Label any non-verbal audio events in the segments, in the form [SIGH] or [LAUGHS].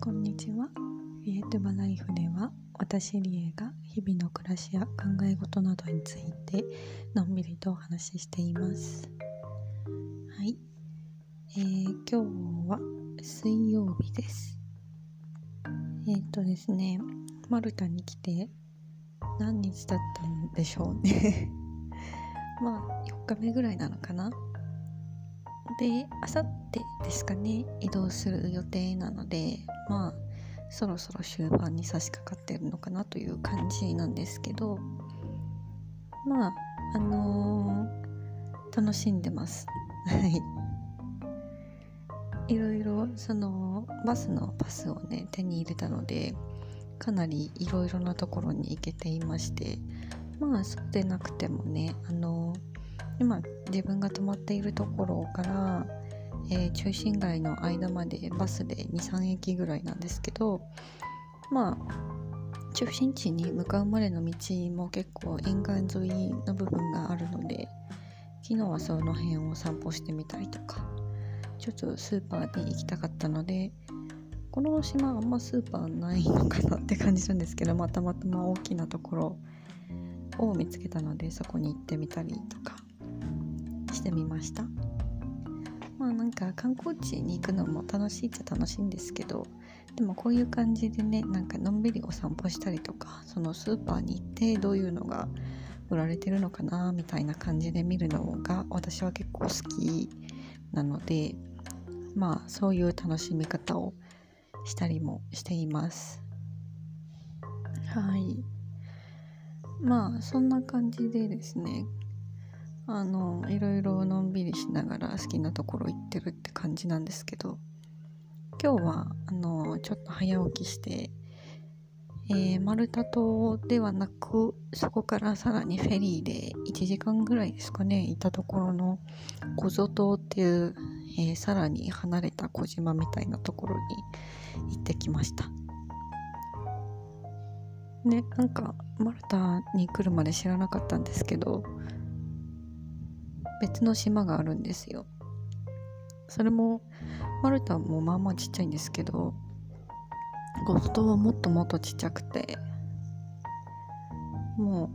こんにちは。リエトゥバライフでは、私リエが日々の暮らしや考え事などについてのんびりとお話ししています。はい。えー、今日は水曜日です。えーっとですね、マルタに来て何日経ったんでしょうね。[LAUGHS] まあ、4日目ぐらいなのかな。で、あさってですかね、移動する予定なので、まあ、そろそろ終盤に差し掛かってるのかなという感じなんですけど、まあ、あのー楽しんでます。はい。いろいろ、その、バスのパスをね、手に入れたので、かなりいろいろなところに行けていまして、まあ、そうでなくてもね、あのー今自分が泊まっているところから、えー中心街の間までバスで23駅ぐらいなんですけどまあ中心地に向かうまでの道も結構沿岸沿いの部分があるので昨日はその辺を散歩してみたりとかちょっとスーパーに行きたかったのでこの島あんまスーパーないのかなって感じなんですけど、まあたまたま大きなところを見つけたのでそこに行ってみたりとか。してみました。まあなんか観光地に行くのも楽しいっちゃ楽しいんですけどでもこういう感じでねなんかのんびりお散歩したりとかそのスーパーに行ってどういうのが売られてるのかなみたいな感じで見るのが私は結構好きなのでまあそういう楽しみ方をしたりもしています。はい。まあそんな感じでですねあのいろいろのんびりしながら好きなところ行ってるって感じなんですけど今日はあのちょっと早起きして、えーマルタ島ではなくそこからさらにフェリーで1時間ぐらいですかねいたところのコゾ島っていう、えーさらに離れた小島みたいなところに行ってきました。ねなんかマルタに来るまで知らなかったんですけど別の島があるんですよ。それもマルタもまあまあちっちゃいんですけどゴゾ島はもっともっとちっちゃくても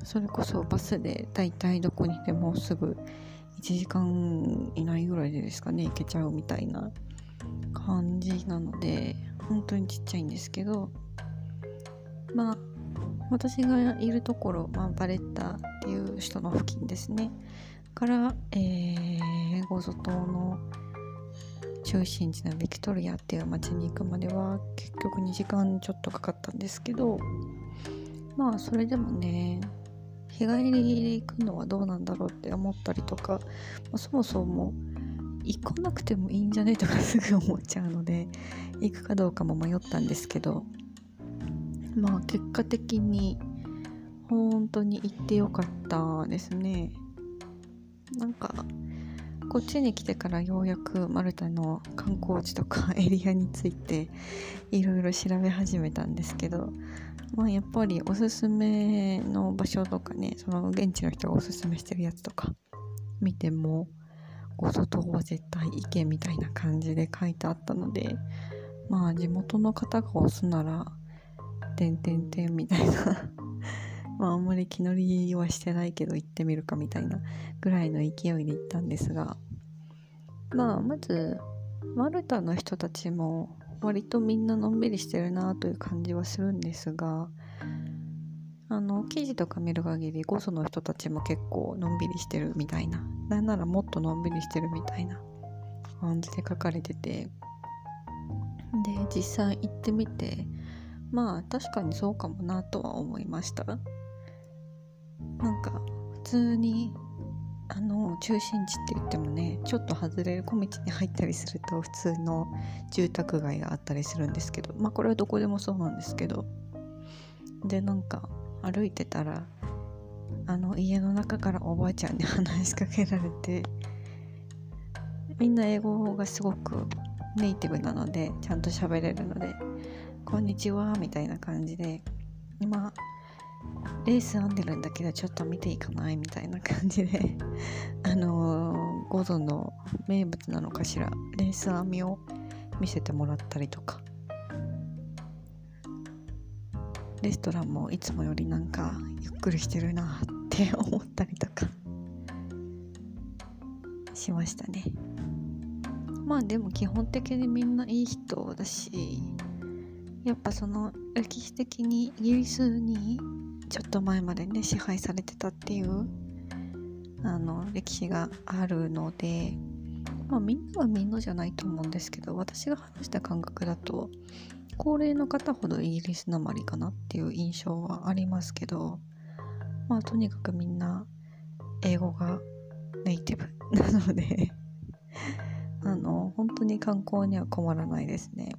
うそれこそバスでだいたいどこにでもすぐ1時間以内ぐらいでですかね行けちゃうみたいな感じなので本当にちっちゃいんですけどまあ私がいるところ、まあ、バレッタっていう人の付近ですね。から、えー、ゴゾ島の中心地のビクトリアっていう町に行くまでは結局2時間ちょっとかかったんですけどまあそれでもね日帰りで行くのはどうなんだろうって思ったりとか、まあそもそも行かなくてもいいんじゃねとかすぐ思っちゃうので行くかどうかも迷ったんですけどまあ結果的に本当に行ってよかったですね。なんかこっちに来てからようやくマルタの観光地とかエリアについていろいろ調べ始めたんですけどまあやっぱりおすすめの場所とかねその現地の人がおすすめしてるやつとか見てもゴゾ島は絶対行けみたいな感じで書いてあったのでまあ地元の方が押すなら「てんてんてん」みたいなまああんまり気乗りはしてないけど行ってみるかみたいなぐらいの勢いで行ったんですが。まあまずマルタの人たちも割とみんなのんびりしてるなという感じはするんですが。あの記事とか見る限りゴソの人たちも結構のんびりしてるみたいな。なんならもっとのんびりしてるみたいな感じで書かれてて。で実際行ってみてまあ確かにそうかもなとは思いました。なんか普通にあの中心地って言ってもねちょっと外れる小道に入ったりすると普通の住宅街があったりするんですけどまあこれはどこでもそうなんですけど。でなんか歩いてたらあの家の中からおばあちゃんに話しかけられてみんな英語がすごくネイティブなのでちゃんと喋れるので「こんにちは」みたいな感じで今レース編んでるんだけどちょっと見ていかないみたいな感じで。[LAUGHS] あのー、ゴゾの名物なのかしら。レース編みを見せてもらったりとか。レストランもいつもよりなんかゆっくりしてるなって [LAUGHS] 思ったりとか。しましたね。まあでも基本的にみんないい人だしやっぱその歴史的にイギリスにちょっと前までね支配されてたっていうあの歴史があるのでまあみんなはみんなじゃないと思うんですけど私が話した感覚だと高齢の方ほどイギリスなまりかなっていう印象はありますけどまあとにかくみんな英語がネイティブ [LAUGHS] なのであの本当に観光には困らないですね。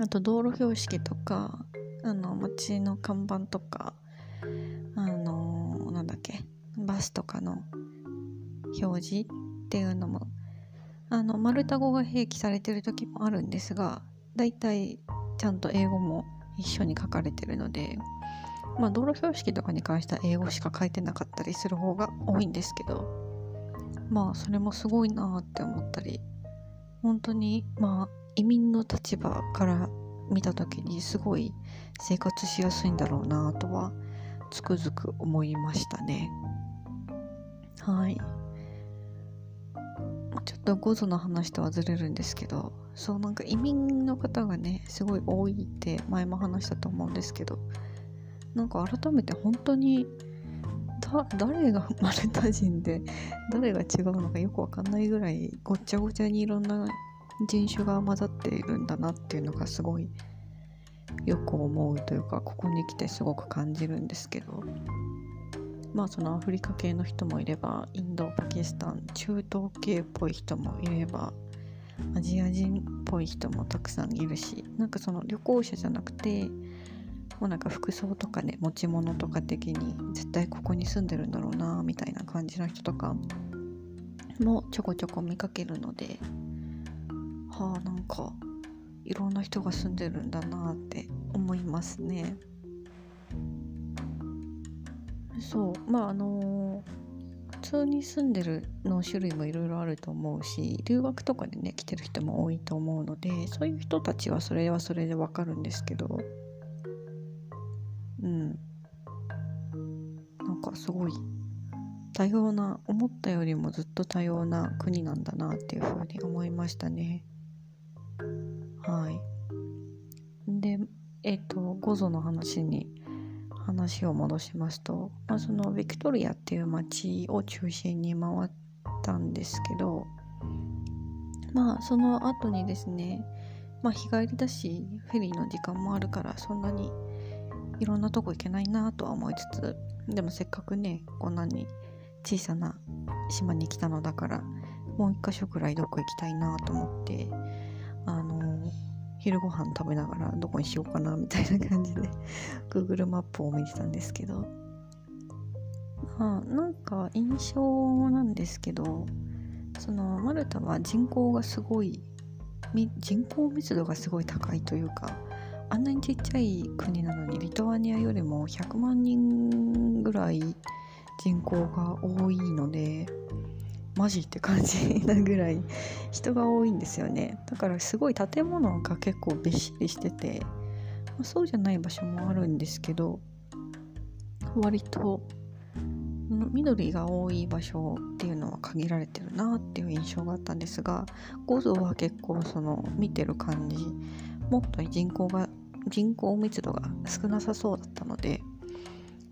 あと道路標識とかあの街の看板とかあのなんだっけバスとかの表示っていうのもあのマルタ語が併記されてる時もあるんですがだいたいちゃんと英語も一緒に書かれてるのでまあ道路標識とかに関しては英語しか書いてなかったりする方が多いんですけどまあそれもすごいなって思ったり本当にまあ移民の立場から見た時にすごい生活しやすいんだろうなとはつくづく思いましたね。はい。ちょっとゴゾの話とはずれるんですけどそうなんか移民の方がねすごい多いって前も話したと思うんですけどなんか改めて本当に誰がマルタ人で誰が違うのかよくわかんないぐらいごっちゃごちゃにいろんな人種が混ざっているんだなっていうのがすごいよく思うというかここに来てすごく感じるんですけど。まあそのアフリカ系の人もいればインドパキスタン中東系っぽい人もいればアジア人っぽい人もたくさんいるしなんかその旅行者じゃなくてもうなんか服装とかね持ち物とか的に絶対ここに住んでるんだろうなみたいな感じの人とかもちょこちょこ見かけるのではあなんかいろんな人が住んでるんだなって思いますね。そうまああのー、普通に住んでるの種類もいろいろあると思うし留学とかでね来てる人も多いと思うのでそういう人たちはそれはそれでわかるんですけどうんなんかすごい多様な思ったよりもずっと多様な国なんだなっていうふうに思いましたねえっ、とゴゾの話に話を戻しますと、まあ、そのビクトリアっていう街を中心に回ったんですけどまあその後にですねまあ日帰りだしフェリーの時間もあるからそんなにいろんなとこ行けないなとは思いつつでもせっかくねこんなに小さな島に来たのだからもう一箇所くらいどこ行きたいなと思ってあの昼ご飯食べながらどこにしようかなみたいな感じで [LAUGHS] Google マップを見てたんですけど。まあなんか印象なんですけどそのマルタは人口がすごい人口密度がすごい高いというかあんなにちっちゃい国なのにリトアニアよりも100万人ぐらい人口が多いのでマジって感じなぐらい人が多いんですよね。だからすごい建物が結構びっしりしてて、まあ、そうじゃない場所もあるんですけど割と緑が多い場所っていうのは限られてるなっていう印象があったんですが五臓は結構その見てる感じもっと人口が人口密度が少なさそうだったので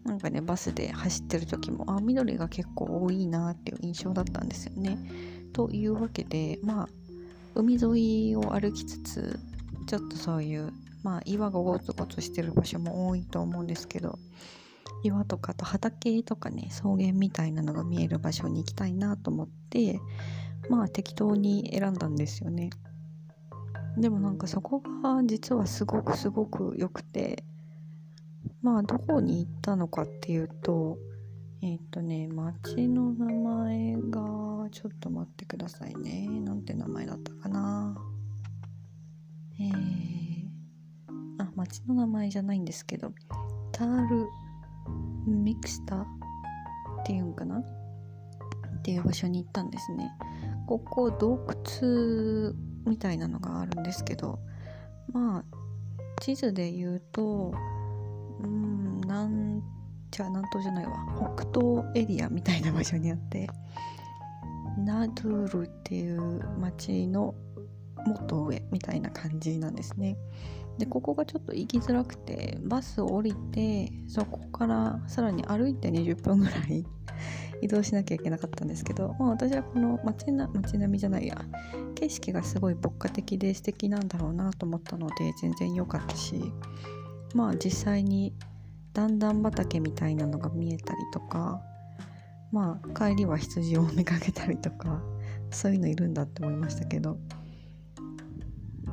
なんかねバスで走ってる時もあ緑が結構多いなっていう印象だったんですよね。というわけでまあ海沿いを歩きつつちょっとそういうまあ岩がゴツゴツしてる場所も多いと思うんですけど岩とかと畑とかね草原みたいなのが見える場所に行きたいなと思ってまあ適当に選んだんですよね。でもなんかそこが実はすごくすごく良くてまあどこに行ったのかっていうとえっ、ー、とね町の名前がちょっと待ってくださいね。なんて名前だったかな。えー、あ町の名前じゃないんですけどタールミクスタっていうんかな？っていう場所に行ったんですね。ここ洞窟みたいなのがあるんですけどまあ地図で言うとうんなんじゃあ南東じゃないわ北東エリアみたいな場所にあってナドゥールっていう町のもっと上みたいな感じなんですね。でここがちょっと行きづらくてバスを降りてそこからさらに歩いて20分ぐらい移動しなきゃいけなかったんですけど、まあ、私はこの街な街並みじゃないや景色がすごい牧歌的で素敵なんだろうなと思ったので全然良かったしまあ実際に段々畑みたいなのが見えたりとかまあ帰りは羊を見かけたりとか [LAUGHS] そういうのいるんだって思いましたけど。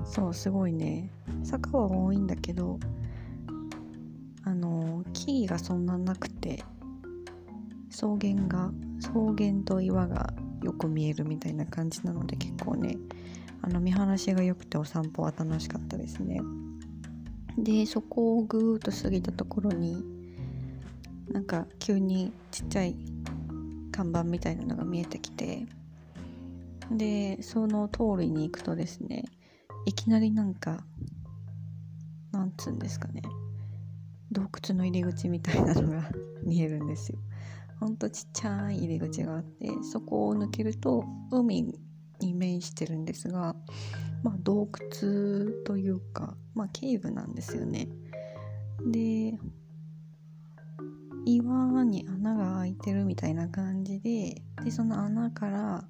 そうすごいね。坂は多いんだけどあの木々がそんななくて草原が草原と岩がよく見えるみたいな感じなので結構ねあの見晴らしが良くてお散歩は楽しかったですね。でそこをぐーっと過ぎたところになんか急にちっちゃい看板みたいなのが見えてきてでその通りに行くとですねいきなりなんかなんつうんですかね洞窟の入り口みたいなのが [LAUGHS] 見えるんですよ。ほんとちっちゃい入り口があってそこを抜けると海に面してるんですが、まあ、洞窟というか、まあ、ケーブなんですよね。で岩に穴が開いてるみたいな感じででその穴から、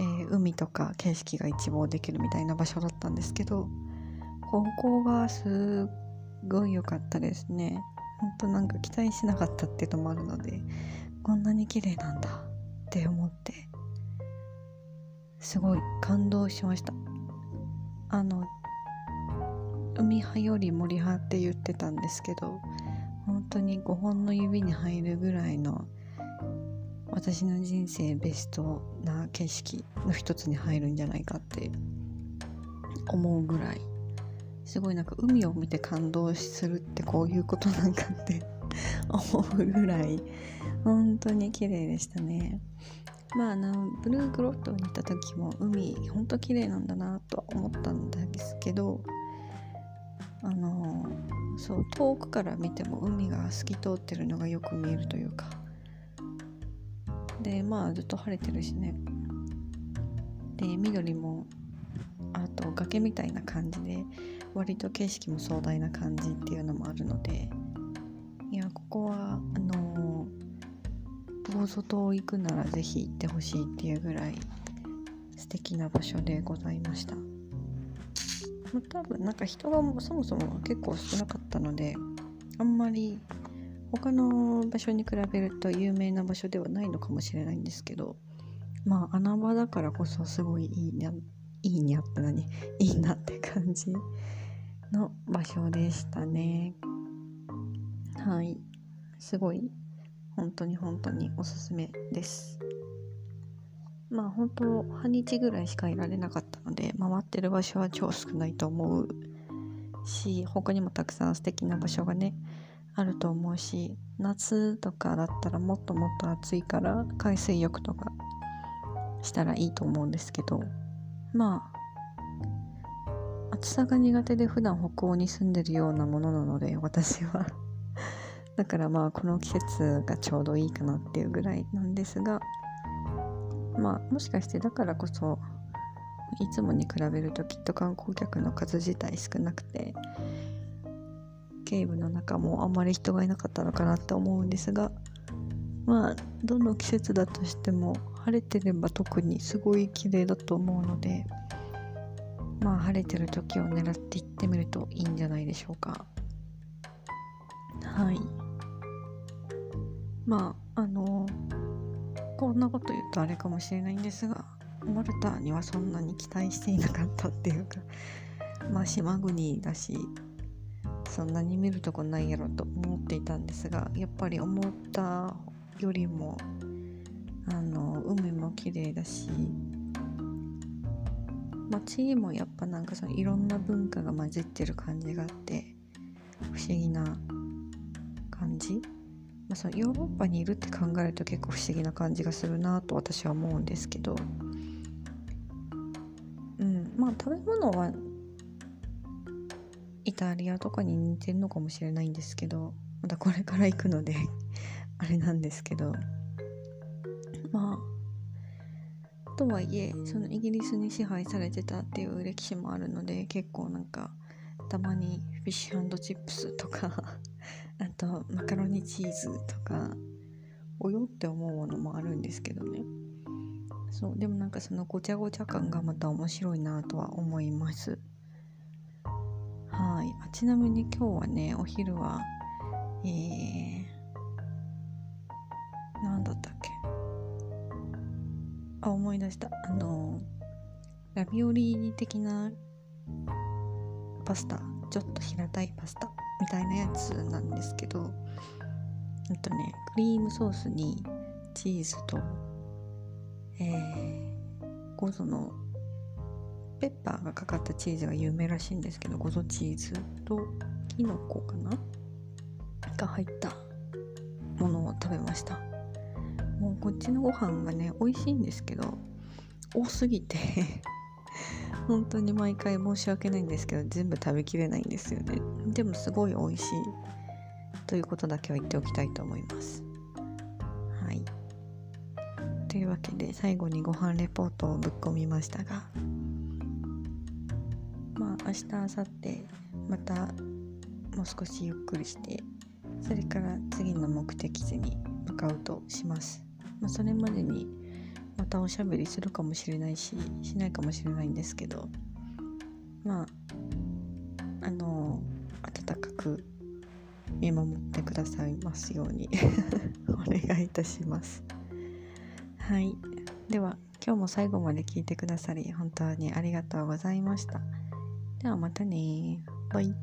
えー、海とか景色が一望できるみたいな場所だったんですけどここがすっごい良かったですね。ほんとなんか期待しなかったっていうのもあるのでこんなに綺麗なんだって思ってすごい感動しました。あの海派より森派って言ってたんですけど本当に5本の指に入るぐらいの私の人生ベストな景色の一つに入るんじゃないかって思うぐらいすごいなんか海を見て感動するってこういうことなんかって思うぐらい本当に綺麗でしたね。まああのブルーグロットに行った時も海本当綺麗なんだなとは思ったんですけどあのそう遠くから見ても海が透き通ってるのがよく見えるというか。でまあずっと晴れてるしね。で緑もあと崖みたいな感じで割と景色も壮大な感じっていうのもあるので。いやここはあの坊主島行くなら是非行ってほしいっていうぐらい素敵な場所でございました。まあ、多分なんか人がそもそも結構少なかったのであんまり他の場所に比べると有名な場所ではないのかもしれないんですけどまあ穴場だからこそすごいいいないいにゃって何 [LAUGHS] いいなって感じの場所でしたねはいすごい本当に本当におすすめです。まあ本当半日ぐらいしかいられなかったので回ってる場所は超少ないと思うし他にもたくさん素敵な場所がねあると思うし夏とかだったらもっともっと暑いから海水浴とかしたらいいと思うんですけどまあ暑さが苦手で普段北欧に住んでるようなものなので私は。だからまあこの季節がちょうどいいかなっていうぐらいなんですがまあもしかしてだからこそいつもに比べるときっと観光客の数自体少なくてケーブの中もあんまり人がいなかったのかなって思うんですがまあどの季節だとしても晴れてれば特にすごい綺麗だと思うのでまあ晴れてる時を狙って行ってみるといいんじゃないでしょうか。はい。まああのこんなこと言うとあれかもしれないんですがマルタにはそんなに期待していなかったっていうか [LAUGHS] まあ島国だしそんなに見るとこないやろと思っていたんですがやっぱり思ったよりもあの海も綺麗だし街もやっぱなんかそのいろんな文化が混じってる感じがあって不思議な感じまあ、そのヨーロッパにいるって考えると結構不思議な感じがするなと私は思うんですけど。うんまあ食べ物はイタリアとかに似てるのかもしれないんですけどまだこれから行くので [LAUGHS] あれなんですけど。まあとはいえそのイギリスに支配されてたっていう歴史もあるので結構なんかたまにフィッシュチップスとかあとマカロニチーズとかおよって思うものもあるんですけどね。そうでもなんかそのごちゃごちゃ感がまた面白いなとは思います。はい。あちなみに今日はねお昼はえー、何だったっけ？あ思い出した。あのラビオリ的なパスタちょっと平たいパスタ。みたいなやつなんですけどあとねクリームソースにチーズとえー、ゴゾのペッパーがかかったチーズが有名らしいんですけどゴゾチーズとキノコかな？が入ったものを食べました。もうこっちのご飯がね美味しいんですけど多すぎて本当に毎回申し訳ないんですけど全部食べきれないんですよね。でもすごい美味しいということだけは言っておきたいと思います。はい。というわけで最後にご飯レポートをぶっ込みましたがまあ明日明後日またもう少しゆっくりしてそれから次の目的地に向かうとします、まあ、それまでにまたおしゃべりするかもしれないししないかもしれないんですけどまああの温かく見守ってくださいますように [LAUGHS] お願いいたします。はい。では今日も最後まで聞いてくださり本当にありがとうございました。ではまたねバイ。